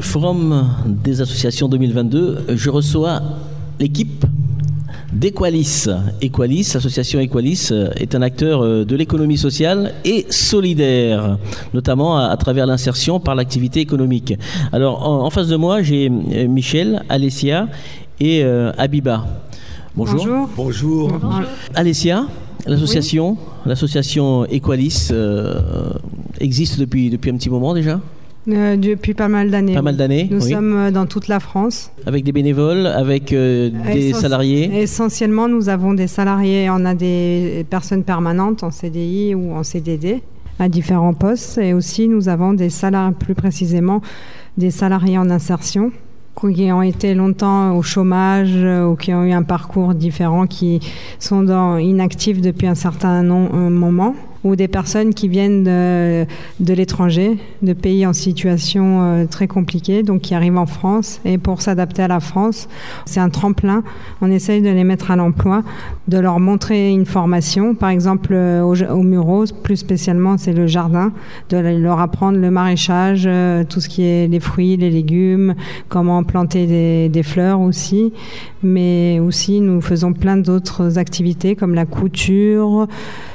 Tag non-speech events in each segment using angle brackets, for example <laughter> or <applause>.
Forum des associations 2022, je reçois l'équipe d'Equalis. Equalis, l'association Equalis est un acteur de l'économie sociale et solidaire, notamment à, travers l'insertion par l'activité économique. Alors en, face de moi, j'ai Michel, Alessia et Abiba. Bonjour. Bonjour. Alessia, l'association, l'association Equalis existe depuis, depuis un petit moment déjà? Euh, depuis pas mal d'années. Pas mal d'années. Nous sommes euh, dans toute la France. Avec des bénévoles, avec euh, des salariés. Essentiellement, nous avons des salariés. On a des personnes permanentes en CDI ou en CDD à différents postes, et aussi nous avons des salariés, plus précisément, des salariés en insertion qui ont été longtemps au chômage ou qui ont eu un parcours différent, qui sont dans, inactifs depuis un certain moment ou des personnes qui viennent de, l'étranger, de pays en situation euh, très compliquée, donc qui arrivent en France. Et pour s'adapter à la France, c'est un tremplin. On essaye de les mettre à l'emploi, de leur montrer une formation, par exemple euh, au, au Mureau, plus spécialement, c'est le jardin, de leur apprendre le maraîchage, euh, tout ce qui est les fruits, les légumes, comment planter des fleurs aussi. Mais aussi, nous faisons plein d'autres activités comme la couture,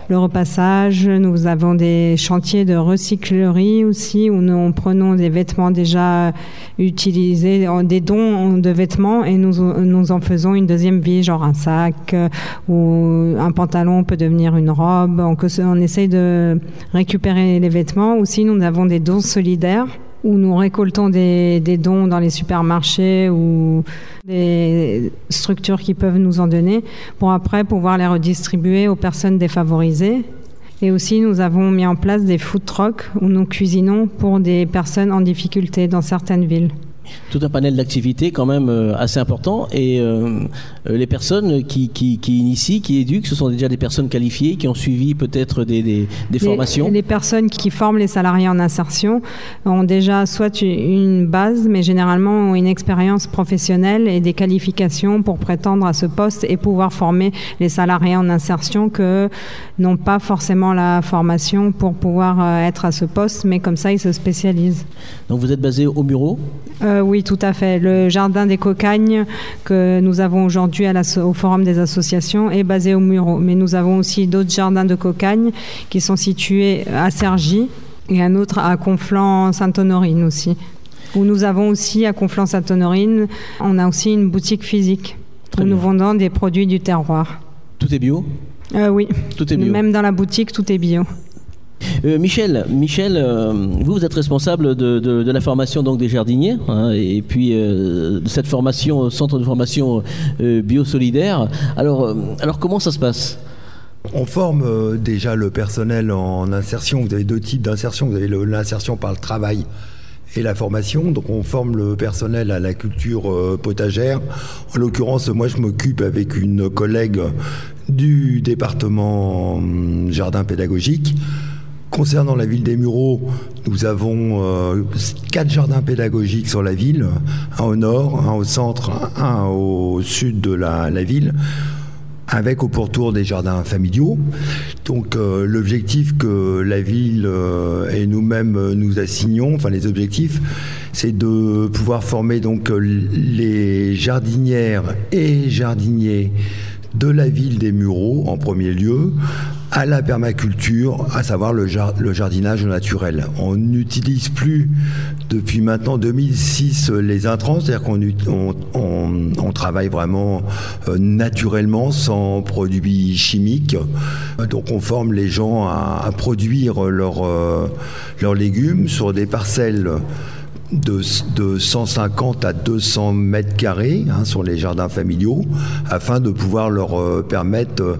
le repassage. Nous avons des chantiers de recyclerie aussi où nous prenons des vêtements déjà utilisés, des dons de vêtements et nous, en faisons une deuxième vie, genre un sac euh, ou un pantalon peut devenir une robe. On, on essaye de récupérer les vêtements. Aussi, nous avons des dons solidaires où nous récoltons des, dons dans les supermarchés ou des structures qui peuvent nous en donner pour après pouvoir les redistribuer aux personnes défavorisées. Et aussi, nous avons mis en place des food trucks où nous cuisinons pour des personnes en difficulté dans certaines villes tout un panel d'activités quand même euh, assez important. Et euh, euh, les personnes qui, qui, qui, initient, qui éduquent, ce sont déjà des personnes qualifiées qui ont suivi peut-être des, des, des formations. Les personnes qui forment les salariés en insertion ont déjà soit une base, mais généralement ont une expérience professionnelle et des qualifications pour prétendre à ce poste et pouvoir former les salariés en insertion que n'ont pas forcément la formation pour pouvoir être à ce poste, mais comme ça ils se spécialisent. Donc vous êtes basé au bureau? Euh, oui, tout à fait. Le jardin des Cocagnes que nous avons aujourd'hui au Forum des associations est basé au Muro. Mais nous avons aussi d'autres jardins de Cocagnes qui sont situés à Cergy et un autre à Conflans-Sainte-Honorine aussi. Où nous avons aussi à Conflans-Sainte-Honorine, on a aussi une boutique physique où nous vendons des produits du terroir. Tout est bio? Euh, Oui. Tout est bio. Même dans la boutique, tout est bio. Euh, Michel, Michel euh, vous, êtes responsable de, la formation donc, des jardiniers hein, et puis euh, de cette formation, centre de formation biosolidaire. Alors, alors comment ça se passe? On forme déjà le personnel en insertion. Vous avez deux types d'insertion. Vous avez l'insertion par le travail et la formation. Donc on forme le personnel à la culture potagère. En l'occurrence, moi je m'occupe avec une collègue du département hum, jardin pédagogique Concernant la ville des Mureaux, nous avons euh, quatre jardins pédagogiques sur la ville, un au nord, un au centre, un au sud de la, ville avec au pourtour des jardins familiaux. Donc euh, l'objectif que la ville euh, et nous-mêmes nous assignons, enfin les objectifs, c'est de pouvoir former donc les jardinières et jardiniers de la ville des Mureaux en premier lieu à la permaculture, à savoir le, jardinage naturel. On n'utilise plus depuis maintenant 2006 les intrants, c'est-à-dire qu'on on, travaille vraiment euh, naturellement sans produits chimiques. Donc on forme les gens à, produire euh, leurs légumes sur des parcelles de, 150 à 200 mètres carrés hein, sur les jardins familiaux afin de pouvoir leur euh, permettre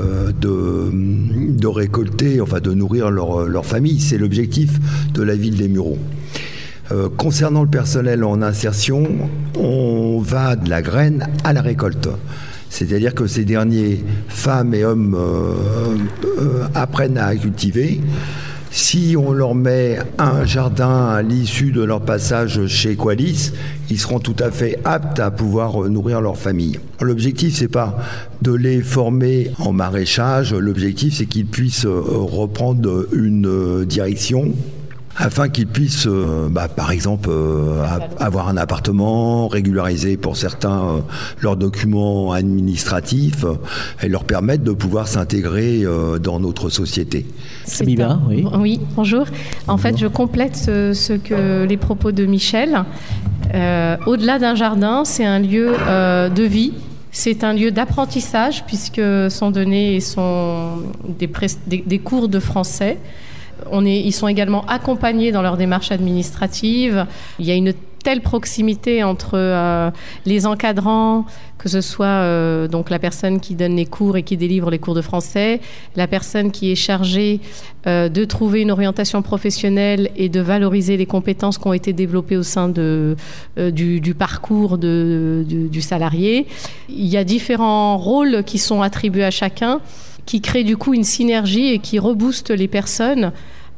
euh, de, récolter, enfin de nourrir leur, famille. C'est l'objectif de la ville des Mureaux. Euh, concernant le personnel en insertion, on va de la graine à la récolte. C'est-à-dire que ces derniers, femmes et hommes, apprennent à cultiver. Si on leur met un jardin à l'issue de leur passage chez Qualis, ils seront tout à fait aptes à pouvoir nourrir leur famille. L'objectif, c'est pas de les former en maraîchage. L'objectif, c'est qu'ils puissent reprendre une direction afin qu'ils puissent, euh, bah, par exemple, euh, avoir un appartement, régulariser pour certains euh, leurs documents administratifs et leur permettre de pouvoir s'intégrer dans notre société. C'est un... oui. oui. bonjour. En fait, je complète ce, que les propos de Michel. Au-delà d'un jardin, c'est un lieu de vie. C'est un lieu d'apprentissage puisque sont donnés sont des, des cours de français ils sont également accompagnés dans leur démarche administrative. Il y a une telle proximité entre euh, les encadrants, que ce soit euh, donc la personne qui donne les cours et qui délivre les cours de français, la personne qui est chargée euh, de trouver une orientation professionnelle et de valoriser les compétences qui ont été développées au sein du, parcours du salarié. Il y a différents rôles qui sont attribués à chacun qui créent du coup une synergie et qui reboostent les personnes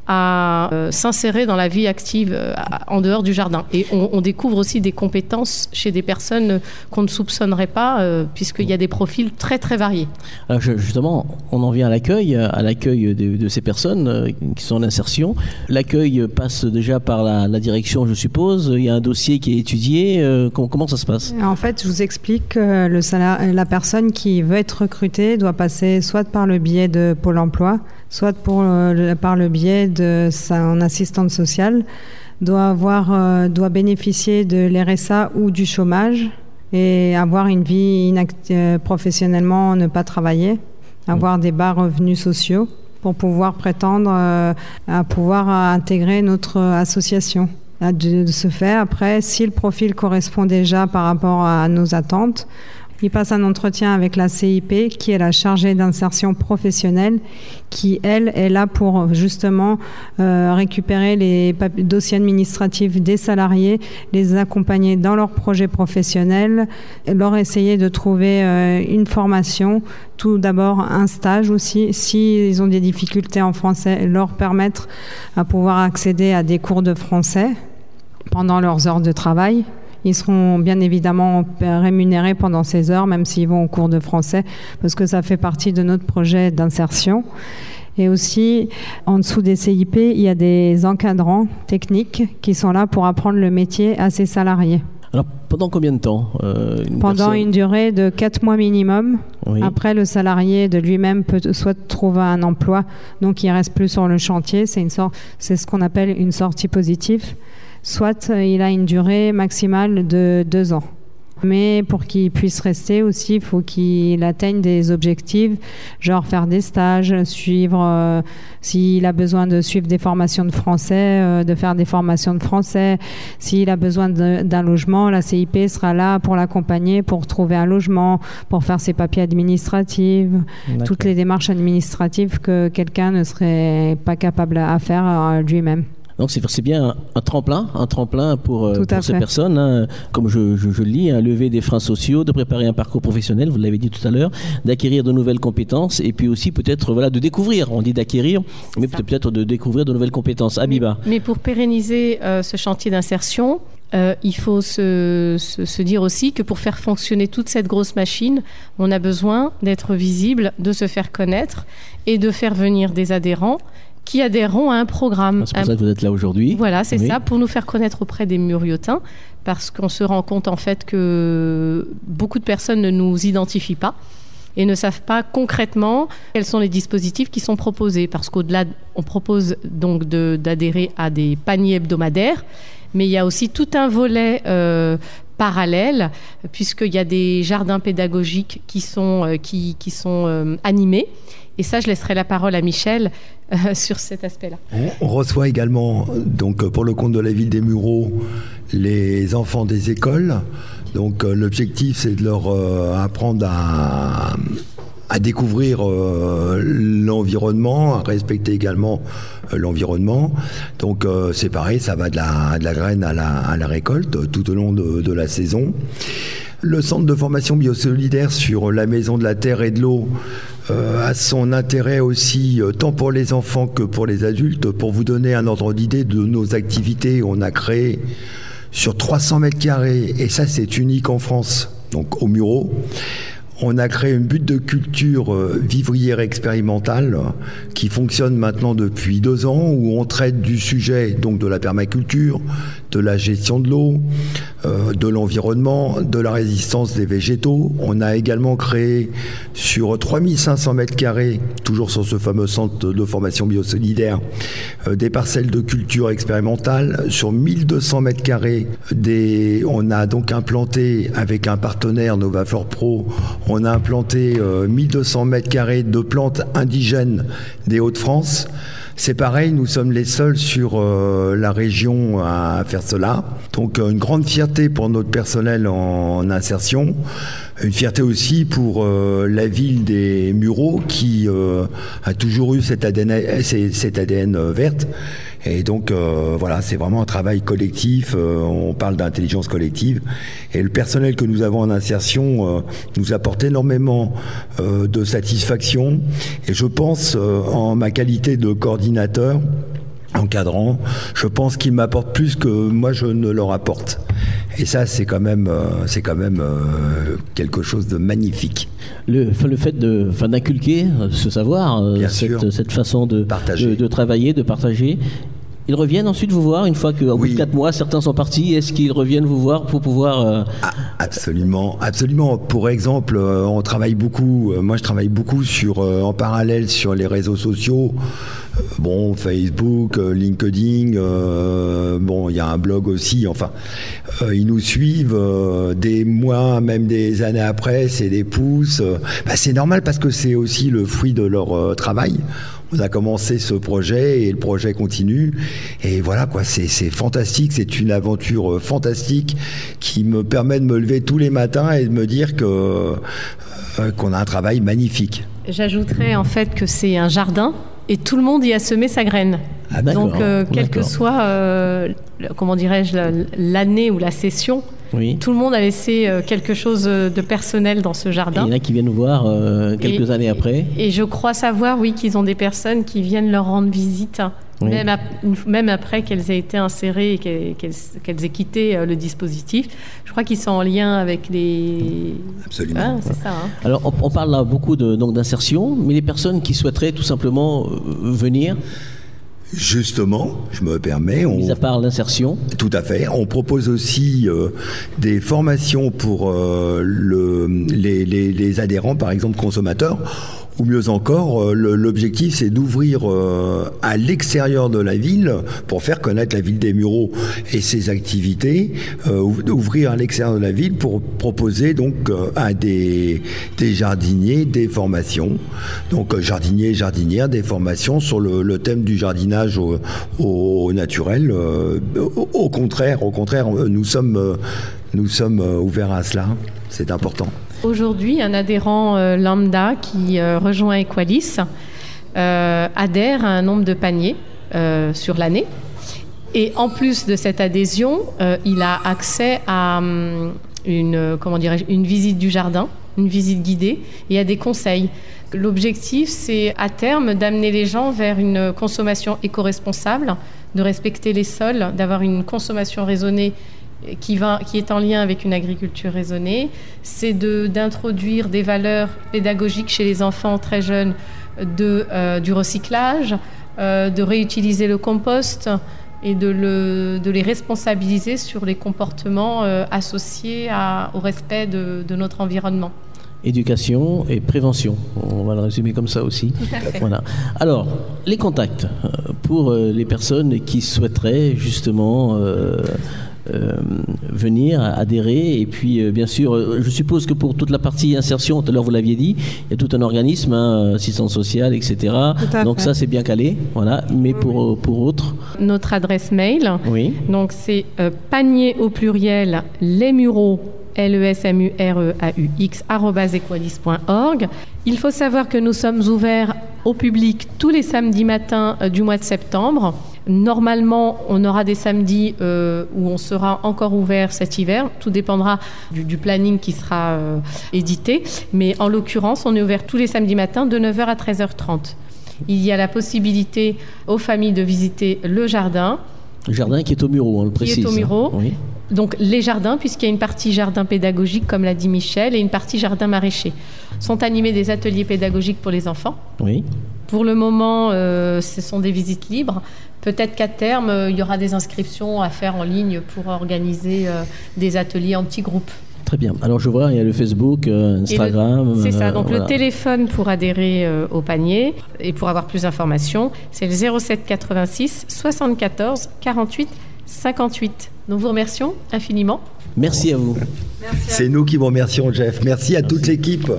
à euh, s'insérer dans la vie active euh, en dehors du jardin. Et on, découvre aussi des compétences chez des personnes qu'on ne soupçonnerait pas, euh, puisqu'il y a des profils très très variés. Alors justement, on en vient à l'accueil, à l'accueil de, ces personnes qui sont en insertion. L'accueil passe déjà par la, direction, je suppose. Il y a un dossier qui est étudié. comment, comment, ça se passe? En fait, je vous explique que le salaire, la personne qui veut être recrutée doit passer soit par le biais de Pôle Emploi, soit pour, euh, par le biais de son assistante sociale, doit, avoir, euh, doit bénéficier de l'RSA ou du chômage et avoir une vie euh, professionnellement, ne pas travailler, avoir des bas revenus sociaux pour pouvoir prétendre à pouvoir intégrer notre association. De, de ce fait, après, si le profil correspond déjà par rapport à nos attentes, il passe un entretien avec la CIP, qui est la chargée d'insertion professionnelle, qui, elle, est là pour justement euh, récupérer les dossiers administratifs des salariés, les accompagner dans leur projet professionnel, leur essayer de trouver euh, une formation, tout d'abord un stage aussi, s'ils ont des difficultés en français, leur permettre à pouvoir accéder à des cours de français pendant leurs heures de travail ils seront bien évidemment rémunérés pendant ces heures, même s'ils vont au cours de français, parce que ça fait partie de notre projet d'insertion. Et aussi, en dessous des CIP, il y a des encadrants techniques qui sont là pour apprendre le métier à ses salariés. Alors, pendant combien de temps euh, Pendant une durée de 4 mois minimum. Après, le salarié de lui-même peut soit trouver un emploi, donc il reste plus sur le chantier. C'est une sorte, c'est ce qu'on appelle une sortie positive soit il a une durée maximale de deux ans. Mais pour qu'il puisse rester aussi, il faut qu'il atteigne des objectifs, genre faire des stages, suivre, euh, s'il a besoin de suivre des formations de français, euh, de faire des formations de français. S'il a besoin d'un logement, la CIP sera là pour l'accompagner, pour trouver un logement, pour faire ses papiers administratifs, toutes les démarches administratives que quelqu'un ne serait pas capable à faire euh, lui-même. Donc c'est bien un, tremplin, un tremplin pour, euh, ces personnes, hein. comme je, je, le lis, hein, lever des freins sociaux, de préparer un parcours professionnel, vous l'avez dit tout à l'heure, d'acquérir de nouvelles compétences et puis aussi peut-être voilà de découvrir. On dit d'acquérir, mais peut-être de découvrir de nouvelles compétences. Abiba. Mais, pour pérenniser euh, ce chantier d'insertion, euh, il faut se, se, dire aussi que pour faire fonctionner toute cette grosse machine, on a besoin d'être visible, de se faire connaître et de faire venir des adhérents qui adhéreront à un programme. C'est pour ça que vous êtes là aujourd'hui. Voilà, c'est ça, pour nous faire connaître auprès des muriotins, parce qu'on se rend compte en fait que beaucoup de personnes ne nous identifient pas et ne savent pas concrètement quels sont les dispositifs qui sont proposés. Parce qu'au-delà, on propose donc d'adhérer à des paniers hebdomadaires, mais il y a aussi tout un volet euh, parallèle, puisqu'il y a des jardins pédagogiques qui sont, euh, qui, qui sont euh, animés. Et ça, je laisserai la parole à Michel euh, <laughs> sur cet aspect-là. On, reçoit également, donc pour le compte de la ville des Mureaux, les enfants des écoles. Donc l'objectif, c'est de leur apprendre à, découvrir l'environnement, à respecter également l'environnement. Donc c'est pareil, ça va de la, de la graine à la, à la, récolte tout au long de, de la saison. Le centre de formation biosolidaire sur la maison de la terre et de l'eau euh, a son intérêt aussi, euh, tant pour les enfants que pour les adultes. Pour vous donner un ordre d'idée de nos activités, on a créé sur 300 mètres carrés, et ça c'est unique en France, donc au Murau, On a créé une butte de culture euh, vivrière expérimentale qui fonctionne maintenant depuis deux ans où on traite du sujet donc de la permaculture, de la gestion de l'eau, euh, de l'environnement, de la résistance des végétaux. On a également créé sur 3500 mètres carrés, toujours sur ce fameux centre de formation biosolidaire, euh, des parcelles de culture expérimentale. Sur 1200 mètres carrés, on a donc implanté avec un partenaire NovaFlore Pro, on a implanté 1200 euh, mètres carrés de plantes indigènes des Hauts-de-France. C'est pareil, nous sommes les seuls sur euh, la région à faire cela. Donc euh, une grande fierté pour notre personnel en, insertion. Une fierté aussi pour la ville des Mureaux qui a toujours eu cette ADN, cette ADN verte et donc euh, voilà, c'est vraiment un travail collectif. Euh, on parle d'intelligence collective. Et le personnel que nous avons en insertion euh, nous apporte énormément de satisfaction. Et je pense, en ma qualité de coordinateur, encadrant, je pense qu'ils m'apportent plus que moi je ne leur apporte. Et ça, c'est quand même, c'est quand même quelque chose de magnifique. Le, le fait de, d'inculquer ce savoir, cette, cette, façon de, de, de, travailler, de partager, ils reviennent ensuite vous voir une fois qu'au bout de 4 mois, certains sont partis. Est-ce qu'ils reviennent vous voir pour pouvoir. Euh, ah, absolument, absolument. Pour exemple, euh, on travaille beaucoup, euh, moi je travaille beaucoup sur, en parallèle sur les réseaux sociaux. Bon, Facebook, LinkedIn, bon, il y a un blog aussi. Enfin, ils nous suivent des mois, même des années après, c'est des pouces. Bah, c'est normal parce que c'est aussi le fruit de leur travail. On a commencé ce projet et le projet continue. Et voilà, quoi, c'est fantastique. C'est une aventure euh, fantastique qui me permet de me lever tous les matins et de me dire que euh, qu'on a un travail magnifique. J'ajouterais en fait que c'est un jardin et tout le monde y a semé sa graine. Ah, Donc, euh, quelle que soit, comment dirais-je, l'année ou la session, tout le monde a laissé euh, quelque chose de personnel dans ce jardin. il y en a qui viennent voir euh, quelques années après. Et je crois savoir, oui, qu'ils ont des personnes qui viennent leur rendre visite. Même, même, après qu'elles aient été insérées et qu'elles aient quitté euh, le dispositif. Je crois qu'ils sont en lien avec les... Absolument. c'est ça. Hein. Alors, on, parle là beaucoup d'insertion, mais les personnes qui souhaiteraient tout simplement venir, Justement, je me permets. On, Mis à part l'insertion. Tout à fait. On propose aussi euh, des formations pour euh, le, les, les, les adhérents, par exemple consommateurs ou mieux encore, euh, l'objectif c'est d'ouvrir euh, à l'extérieur de la ville pour faire connaître la ville des Mureaux et ses activités, euh, ouvrir à l'extérieur de la ville pour proposer donc à des, jardiniers des formations. Donc jardiniers et jardinières, des formations sur le, thème du jardinage au, au naturel. au, contraire, au contraire, nous sommes, nous sommes ouverts à cela. C'est important. Aujourd'hui, un adhérent euh, lambda qui euh, rejoint Equalis euh, adhère à un nombre de paniers sur l'année. Et en plus de cette adhésion, il a accès à hum, une, comment une visite du jardin, une visite guidée et à des conseils. L'objectif, c'est à terme d'amener les gens vers une consommation éco-responsable, de respecter les sols, d'avoir une consommation raisonnée qui, va, qui est en lien avec une agriculture raisonnée, c'est d'introduire des valeurs pédagogiques chez les enfants très jeunes de, euh, du recyclage, euh, de réutiliser le compost et de, le, de, les responsabiliser sur les comportements euh, associés à, au respect de, de, notre environnement. Éducation et prévention, on va le résumer comme ça aussi. Voilà. Alors, les contacts pour les personnes qui souhaiteraient justement euh, venir adhérer. Et puis, euh, bien sûr, euh, je suppose que pour toute la partie insertion, tout à l'heure vous l'aviez dit, il y a tout un organisme, hein, assistance sociale, etc. Donc ça, c'est bien calé. Voilà. Mais pour, pour autres Notre adresse mail, oui. donc c'est panier au pluriel, les mureaux l e s m u r e a u x Il faut savoir que nous sommes ouverts au public tous les samedis matins du mois de septembre. Normalement, on aura des samedis euh, où on sera encore ouvert cet hiver. Tout dépendra du, planning qui sera euh, édité. Mais en l'occurrence, on est ouvert tous les samedis matins de 9h à 13h30. Il y a la possibilité aux familles de visiter le jardin. Le jardin qui est au Muro, on le précise. Qui est au Muro. donc les jardins, puisqu'il y a une partie jardin pédagogique, comme l'a dit Michel, et une partie jardin maraîcher. Sont animés des ateliers pédagogiques pour les enfants. Oui. Pour le moment, euh, ce sont des visites libres. Peut-être qu'à terme, euh, il y aura des inscriptions à faire en ligne pour organiser euh, des ateliers en petits groupes. Très bien. Alors je vois, il y a le Facebook, Instagram. C'est ça. Donc le téléphone pour adhérer au panier et pour avoir plus d'informations, c'est le 07 86 74 48 58. Nous vous remercions infiniment. Merci à vous. C'est nous qui vous remercions, Jeff. Merci à toute l'équipe.